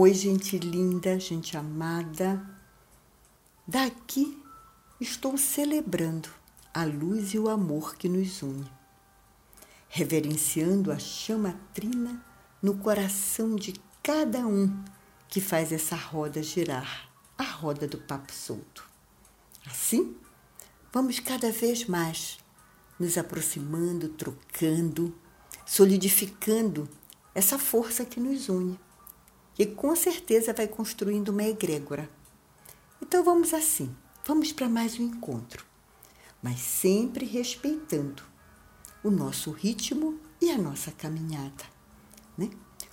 Oi, gente linda, gente amada. Daqui estou celebrando a luz e o amor que nos une, reverenciando a chama trina no coração de cada um que faz essa roda girar, a roda do papo solto. Assim, vamos cada vez mais nos aproximando, trocando, solidificando essa força que nos une e com certeza vai construindo uma egrégora. Então vamos assim, vamos para mais um encontro, mas sempre respeitando o nosso ritmo e a nossa caminhada, né?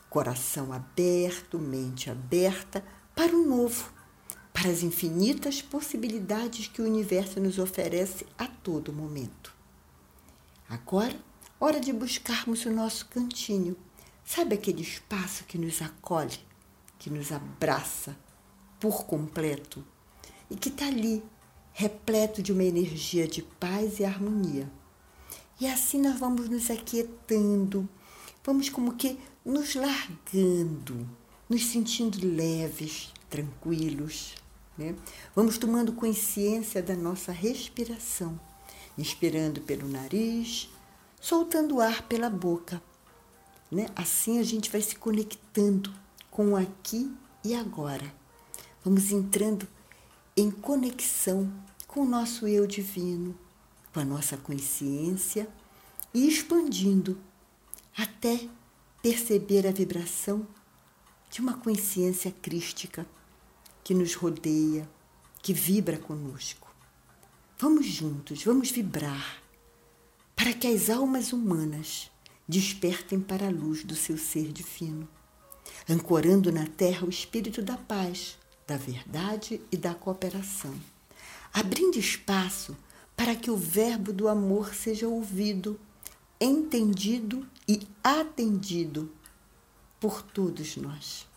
Coração aberto, mente aberta para o novo, para as infinitas possibilidades que o universo nos oferece a todo momento. Agora, hora de buscarmos o nosso cantinho. Sabe aquele espaço que nos acolhe, que nos abraça por completo e que está ali, repleto de uma energia de paz e harmonia. E assim nós vamos nos aquietando, vamos como que nos largando, nos sentindo leves, tranquilos. Né? Vamos tomando consciência da nossa respiração inspirando pelo nariz, soltando o ar pela boca. Né? Assim a gente vai se conectando com aqui e agora. Vamos entrando em conexão com o nosso eu divino, com a nossa consciência e expandindo até perceber a vibração de uma consciência crística que nos rodeia, que vibra conosco. Vamos juntos, vamos vibrar para que as almas humanas despertem para a luz do seu ser divino, ancorando na terra o espírito da paz, da verdade e da cooperação, abrindo espaço para que o verbo do amor seja ouvido, entendido e atendido por todos nós.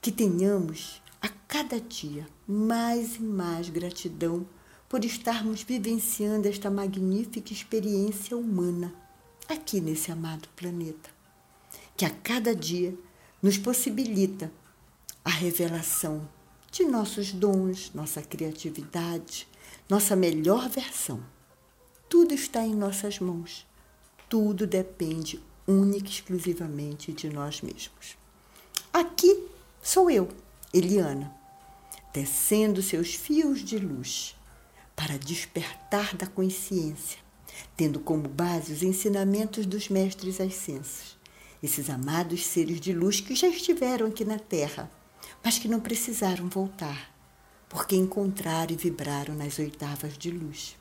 Que tenhamos a cada dia mais e mais gratidão por estarmos vivenciando esta magnífica experiência humana aqui nesse amado planeta, que a cada dia nos possibilita a revelação de nossos dons, nossa criatividade, nossa melhor versão. Tudo está em nossas mãos. Tudo depende única e exclusivamente de nós mesmos. Aqui sou eu, Eliana, tecendo seus fios de luz para despertar da consciência, tendo como base os ensinamentos dos mestres ascensos, esses amados seres de luz que já estiveram aqui na Terra, mas que não precisaram voltar, porque encontraram e vibraram nas oitavas de luz.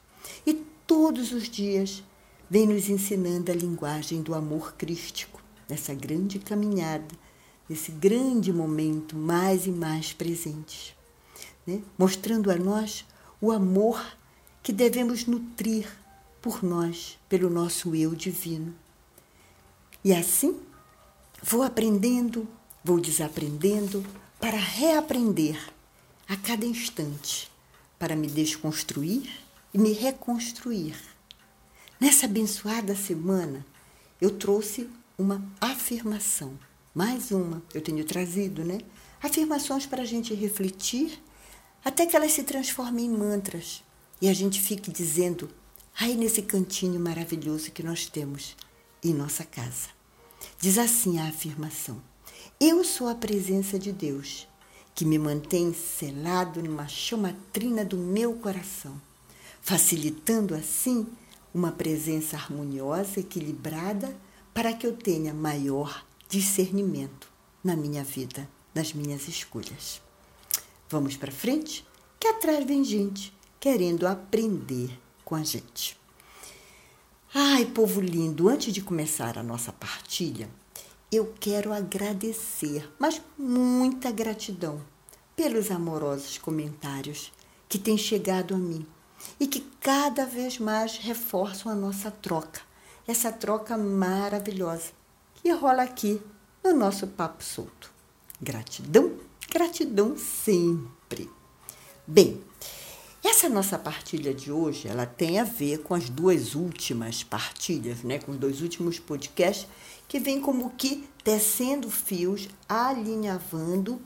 E todos os dias vem nos ensinando a linguagem do amor crístico, nessa grande caminhada, nesse grande momento mais e mais presentes, né? mostrando a nós o amor que devemos nutrir por nós, pelo nosso eu divino. E assim, vou aprendendo, vou desaprendendo para reaprender a cada instante, para me desconstruir e me reconstruir. Nessa abençoada semana, eu trouxe uma afirmação, mais uma, eu tenho trazido, né? Afirmações para a gente refletir até que elas se transformem em mantras e a gente fique dizendo aí nesse cantinho maravilhoso que nós temos em nossa casa. Diz assim a afirmação: Eu sou a presença de Deus, que me mantém selado numa chamatrina do meu coração, facilitando assim uma presença harmoniosa, equilibrada, para que eu tenha maior discernimento na minha vida, nas minhas escolhas. Vamos para frente? Que atrás vem gente querendo aprender com a gente. Ai, povo lindo, antes de começar a nossa partilha, eu quero agradecer, mas muita gratidão, pelos amorosos comentários que têm chegado a mim e que cada vez mais reforçam a nossa troca, essa troca maravilhosa que rola aqui no nosso Papo Solto. Gratidão Gratidão sempre. Bem, essa nossa partilha de hoje, ela tem a ver com as duas últimas partilhas, né, com os dois últimos podcasts que vem como que tecendo fios, alinhavando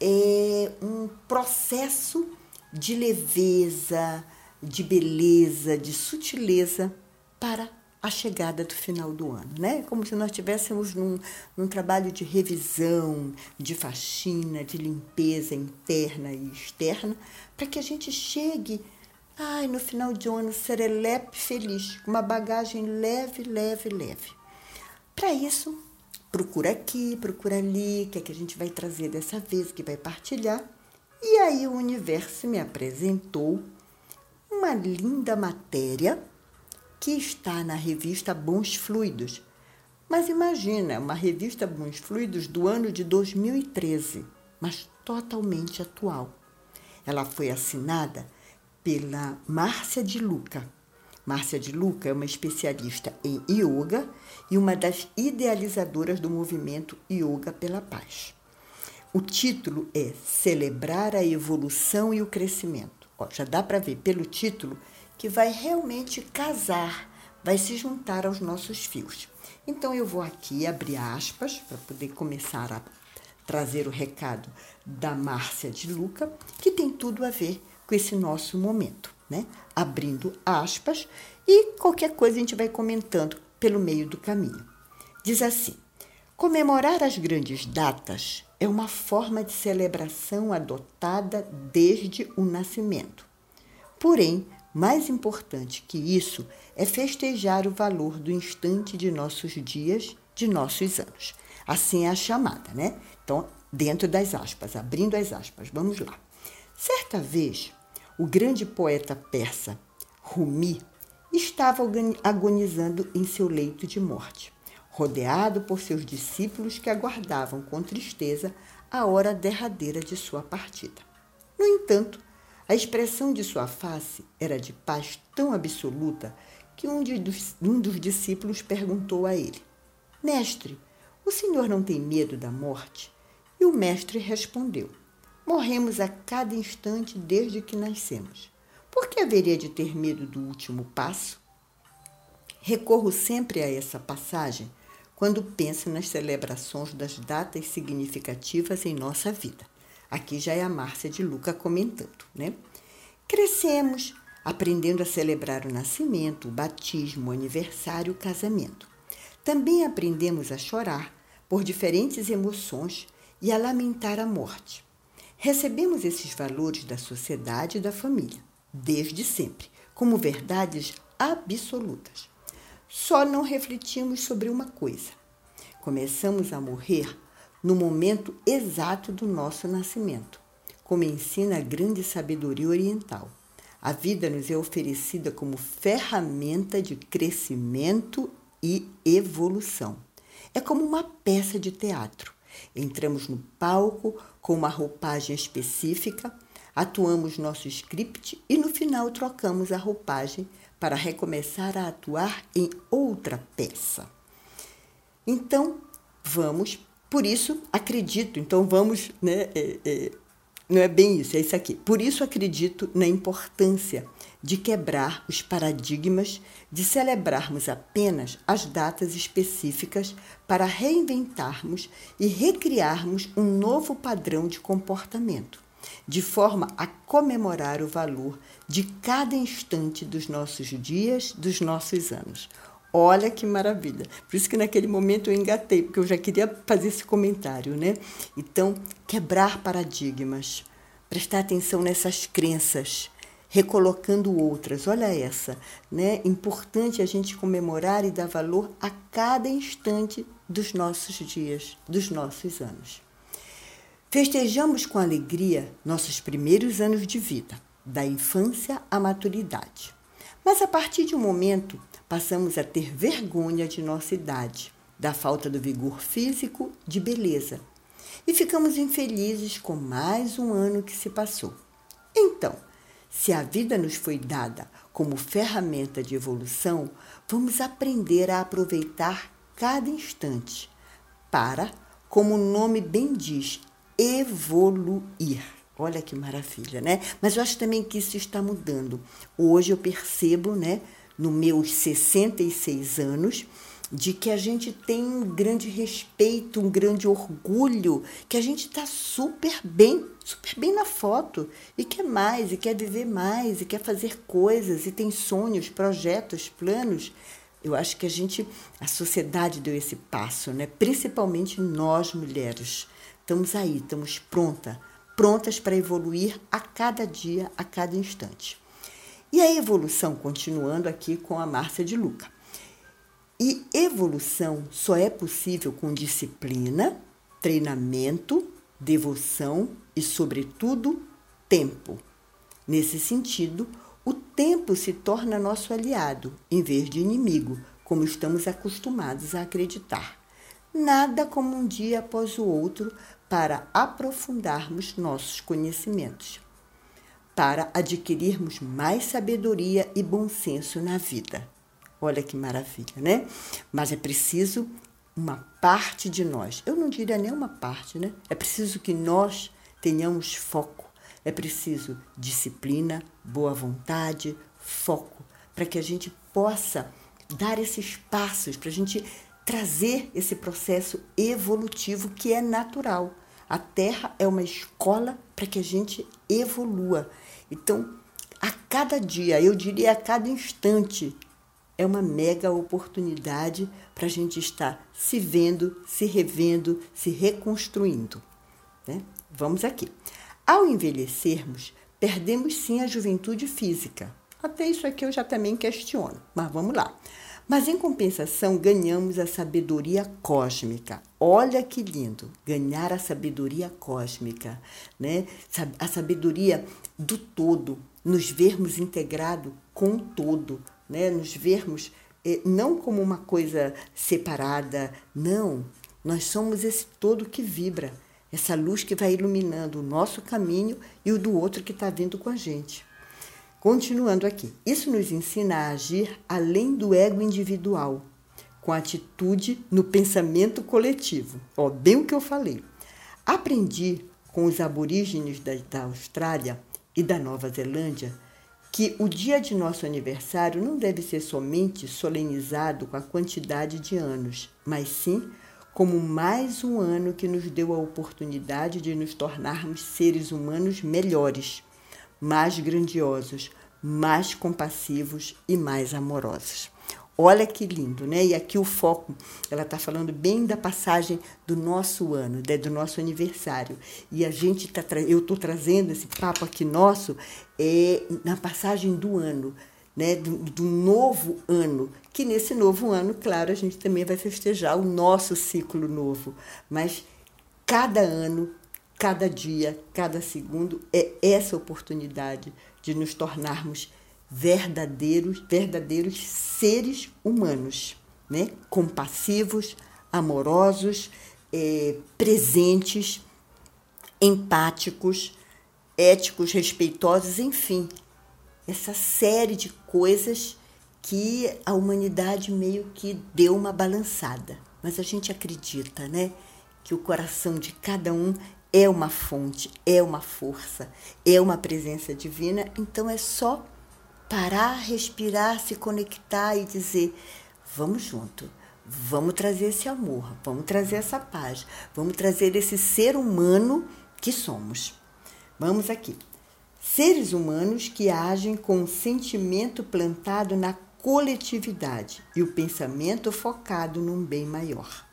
é, um processo de leveza, de beleza, de sutileza para a chegada do final do ano, né? Como se nós estivéssemos num, num trabalho de revisão, de faxina, de limpeza interna e externa, para que a gente chegue, ai, no final de ano, serelepe feliz, com uma bagagem leve, leve, leve. Para isso, procura aqui, procura ali, o que, é que a gente vai trazer dessa vez, que vai partilhar. E aí o universo me apresentou uma linda matéria que está na revista Bons Fluidos. Mas imagina, uma revista Bons Fluidos do ano de 2013, mas totalmente atual. Ela foi assinada pela Márcia de Luca. Márcia de Luca é uma especialista em yoga e uma das idealizadoras do movimento Yoga pela Paz. O título é Celebrar a Evolução e o Crescimento. Ó, já dá para ver pelo título que vai realmente casar, vai se juntar aos nossos fios. Então eu vou aqui abrir aspas para poder começar a trazer o recado da Márcia de Luca, que tem tudo a ver com esse nosso momento, né? Abrindo aspas e qualquer coisa a gente vai comentando pelo meio do caminho. Diz assim: Comemorar as grandes datas é uma forma de celebração adotada desde o nascimento. Porém, mais importante que isso é festejar o valor do instante de nossos dias, de nossos anos. Assim é a chamada, né? Então, dentro das aspas, abrindo as aspas, vamos lá. Certa vez, o grande poeta persa Rumi estava agonizando em seu leito de morte, rodeado por seus discípulos que aguardavam com tristeza a hora derradeira de sua partida. No entanto, a expressão de sua face era de paz tão absoluta que um, de, um dos discípulos perguntou a ele: Mestre, o senhor não tem medo da morte? E o mestre respondeu: Morremos a cada instante desde que nascemos. Por que haveria de ter medo do último passo? Recorro sempre a essa passagem quando penso nas celebrações das datas significativas em nossa vida. Aqui já é a Márcia de Luca comentando, né? Crescemos aprendendo a celebrar o nascimento, o batismo, o aniversário, o casamento. Também aprendemos a chorar por diferentes emoções e a lamentar a morte. Recebemos esses valores da sociedade e da família, desde sempre, como verdades absolutas. Só não refletimos sobre uma coisa. Começamos a morrer no momento exato do nosso nascimento, como ensina a grande sabedoria oriental. A vida nos é oferecida como ferramenta de crescimento e evolução. É como uma peça de teatro. Entramos no palco com uma roupagem específica, atuamos nosso script e no final trocamos a roupagem para recomeçar a atuar em outra peça. Então, vamos por isso, acredito, então vamos, né, é, é, não é bem isso, é isso aqui. Por isso, acredito na importância de quebrar os paradigmas, de celebrarmos apenas as datas específicas para reinventarmos e recriarmos um novo padrão de comportamento, de forma a comemorar o valor de cada instante dos nossos dias, dos nossos anos. Olha que maravilha. Por isso que naquele momento eu engatei, porque eu já queria fazer esse comentário, né? Então, quebrar paradigmas, prestar atenção nessas crenças, recolocando outras. Olha essa, né? Importante a gente comemorar e dar valor a cada instante dos nossos dias, dos nossos anos. Festejamos com alegria nossos primeiros anos de vida, da infância à maturidade. Mas a partir de um momento passamos a ter vergonha de nossa idade, da falta do vigor físico, de beleza. E ficamos infelizes com mais um ano que se passou. Então, se a vida nos foi dada como ferramenta de evolução, vamos aprender a aproveitar cada instante para, como o nome bem diz, evoluir. Olha que maravilha, né? Mas eu acho também que isso está mudando. Hoje eu percebo, né, nos meus 66 anos, de que a gente tem um grande respeito, um grande orgulho, que a gente está super bem, super bem na foto e quer mais, e quer viver mais, e quer fazer coisas, e tem sonhos, projetos, planos. Eu acho que a gente, a sociedade deu esse passo, né? Principalmente nós mulheres. Estamos aí, estamos pronta, prontas para evoluir a cada dia, a cada instante. E a evolução, continuando aqui com a Márcia de Luca. E evolução só é possível com disciplina, treinamento, devoção e, sobretudo, tempo. Nesse sentido, o tempo se torna nosso aliado, em vez de inimigo, como estamos acostumados a acreditar. Nada como um dia após o outro para aprofundarmos nossos conhecimentos, para adquirirmos mais sabedoria e bom senso na vida. Olha que maravilha, né? Mas é preciso uma parte de nós. Eu não diria nem uma parte, né? É preciso que nós tenhamos foco. É preciso disciplina, boa vontade, foco, para que a gente possa dar esses passos, para a gente trazer esse processo evolutivo que é natural. A Terra é uma escola para que a gente evolua. Então, a cada dia, eu diria a cada instante, é uma mega oportunidade para a gente estar se vendo, se revendo, se reconstruindo. Né? Vamos aqui. Ao envelhecermos, perdemos sim a juventude física. Até isso aqui eu já também questiono, mas vamos lá. Mas em compensação, ganhamos a sabedoria cósmica. Olha que lindo, ganhar a sabedoria cósmica, né? A sabedoria do todo, nos vermos integrado com o todo, né? nos vermos eh, não como uma coisa separada, não. Nós somos esse todo que vibra, essa luz que vai iluminando o nosso caminho e o do outro que está vindo com a gente. Continuando aqui, isso nos ensina a agir além do ego individual, com atitude no pensamento coletivo. Ó, bem o que eu falei. Aprendi com os aborígenes da, da Austrália e da Nova Zelândia que o dia de nosso aniversário não deve ser somente solenizado com a quantidade de anos, mas sim como mais um ano que nos deu a oportunidade de nos tornarmos seres humanos melhores, mais grandiosos, mais compassivos e mais amorosos. Olha que lindo, né? E aqui o foco, ela está falando bem da passagem do nosso ano, né? do nosso aniversário. E a gente tá, eu estou trazendo esse papo aqui nosso é, na passagem do ano, né? Do, do novo ano. Que nesse novo ano, claro, a gente também vai festejar o nosso ciclo novo. Mas cada ano, cada dia, cada segundo é essa oportunidade de nos tornarmos verdadeiros, verdadeiros seres humanos, né? compassivos, amorosos, é, presentes, empáticos, éticos, respeitosos, enfim, essa série de coisas que a humanidade meio que deu uma balançada. Mas a gente acredita, né, que o coração de cada um é uma fonte, é uma força, é uma presença divina, então é só parar, respirar, se conectar e dizer: vamos junto, vamos trazer esse amor, vamos trazer essa paz, vamos trazer esse ser humano que somos. Vamos aqui. Seres humanos que agem com o sentimento plantado na coletividade e o pensamento focado num bem maior.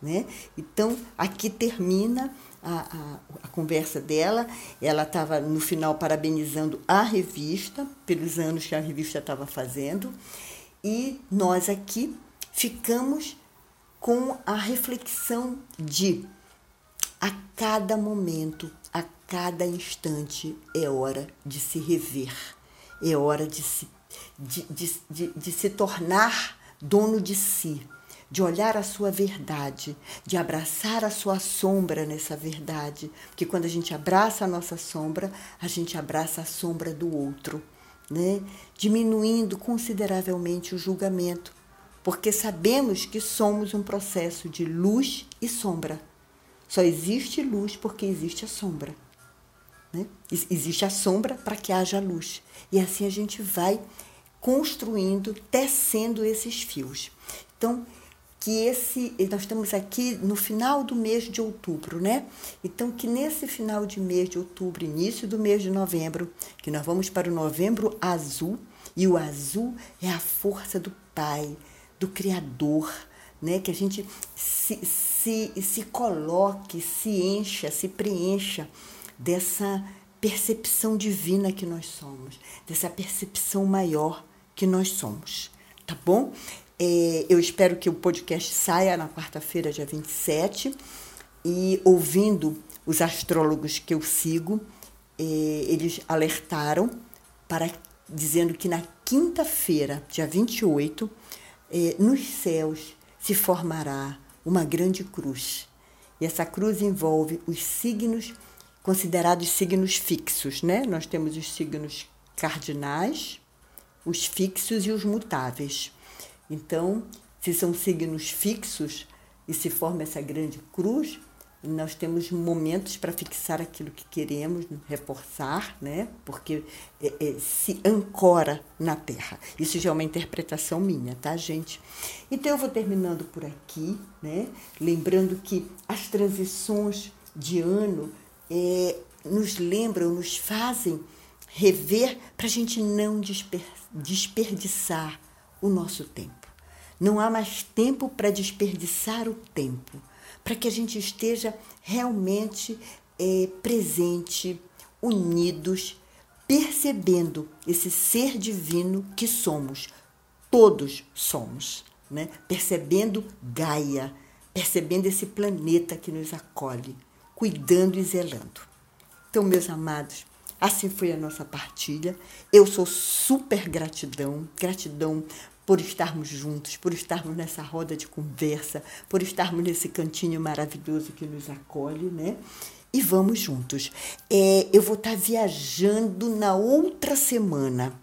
Né? Então, aqui termina a, a, a conversa dela. Ela estava no final parabenizando a revista pelos anos que a revista estava fazendo. E nós aqui ficamos com a reflexão de a cada momento, a cada instante é hora de se rever, é hora de se, de, de, de, de se tornar dono de si de olhar a sua verdade, de abraçar a sua sombra nessa verdade. Porque quando a gente abraça a nossa sombra, a gente abraça a sombra do outro, né? diminuindo consideravelmente o julgamento, porque sabemos que somos um processo de luz e sombra. Só existe luz porque existe a sombra. Né? Existe a sombra para que haja luz. E assim a gente vai construindo, tecendo esses fios. Então, que esse nós estamos aqui no final do mês de outubro, né? Então que nesse final de mês de outubro, início do mês de novembro, que nós vamos para o novembro azul, e o azul é a força do Pai, do Criador, né? Que a gente se, se, se coloque, se encha, se preencha dessa percepção divina que nós somos, dessa percepção maior que nós somos, tá bom? É, eu espero que o podcast saia na quarta-feira, dia 27, e ouvindo os astrólogos que eu sigo, é, eles alertaram para dizendo que na quinta-feira, dia 28, é, nos céus se formará uma grande cruz. E essa cruz envolve os signos considerados signos fixos, né? Nós temos os signos cardinais, os fixos e os mutáveis. Então, se são signos fixos e se forma essa grande cruz, nós temos momentos para fixar aquilo que queremos reforçar, né? Porque é, é, se ancora na Terra. Isso já é uma interpretação minha, tá, gente? Então eu vou terminando por aqui, né? Lembrando que as transições de ano é, nos lembram, nos fazem rever para a gente não desper, desperdiçar o nosso tempo. Não há mais tempo para desperdiçar o tempo, para que a gente esteja realmente é, presente, unidos, percebendo esse ser divino que somos. Todos somos, né? percebendo Gaia, percebendo esse planeta que nos acolhe, cuidando e zelando. Então, meus amados, assim foi a nossa partilha. Eu sou super gratidão, gratidão por estarmos juntos, por estarmos nessa roda de conversa, por estarmos nesse cantinho maravilhoso que nos acolhe, né? E vamos juntos. É, eu vou estar viajando na outra semana.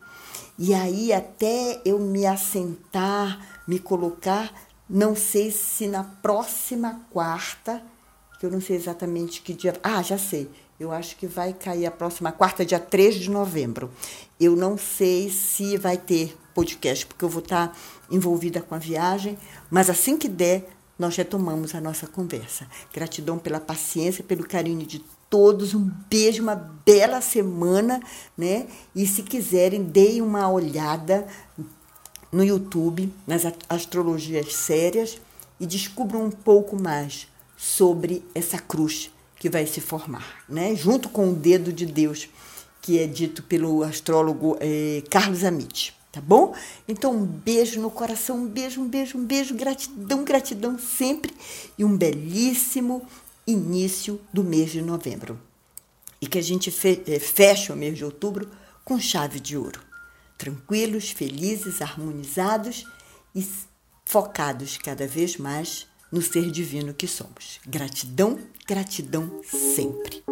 E aí, até eu me assentar, me colocar, não sei se na próxima quarta, que eu não sei exatamente que dia. Ah, já sei. Eu acho que vai cair a próxima quarta, dia 3 de novembro. Eu não sei se vai ter podcast, porque eu vou estar envolvida com a viagem, mas assim que der, nós retomamos a nossa conversa. Gratidão pela paciência, pelo carinho de todos. Um beijo, uma bela semana, né? E se quiserem, deem uma olhada no YouTube, nas astrologias sérias e descubram um pouco mais sobre essa cruz que vai se formar, né? Junto com o dedo de Deus, que é dito pelo astrólogo eh, Carlos Amit tá bom? Então, um beijo no coração, um beijo, um beijo, um beijo, gratidão, gratidão sempre e um belíssimo início do mês de novembro. E que a gente eh, feche o mês de outubro com chave de ouro. Tranquilos, felizes, harmonizados e focados cada vez mais no ser divino que somos. Gratidão, gratidão sempre.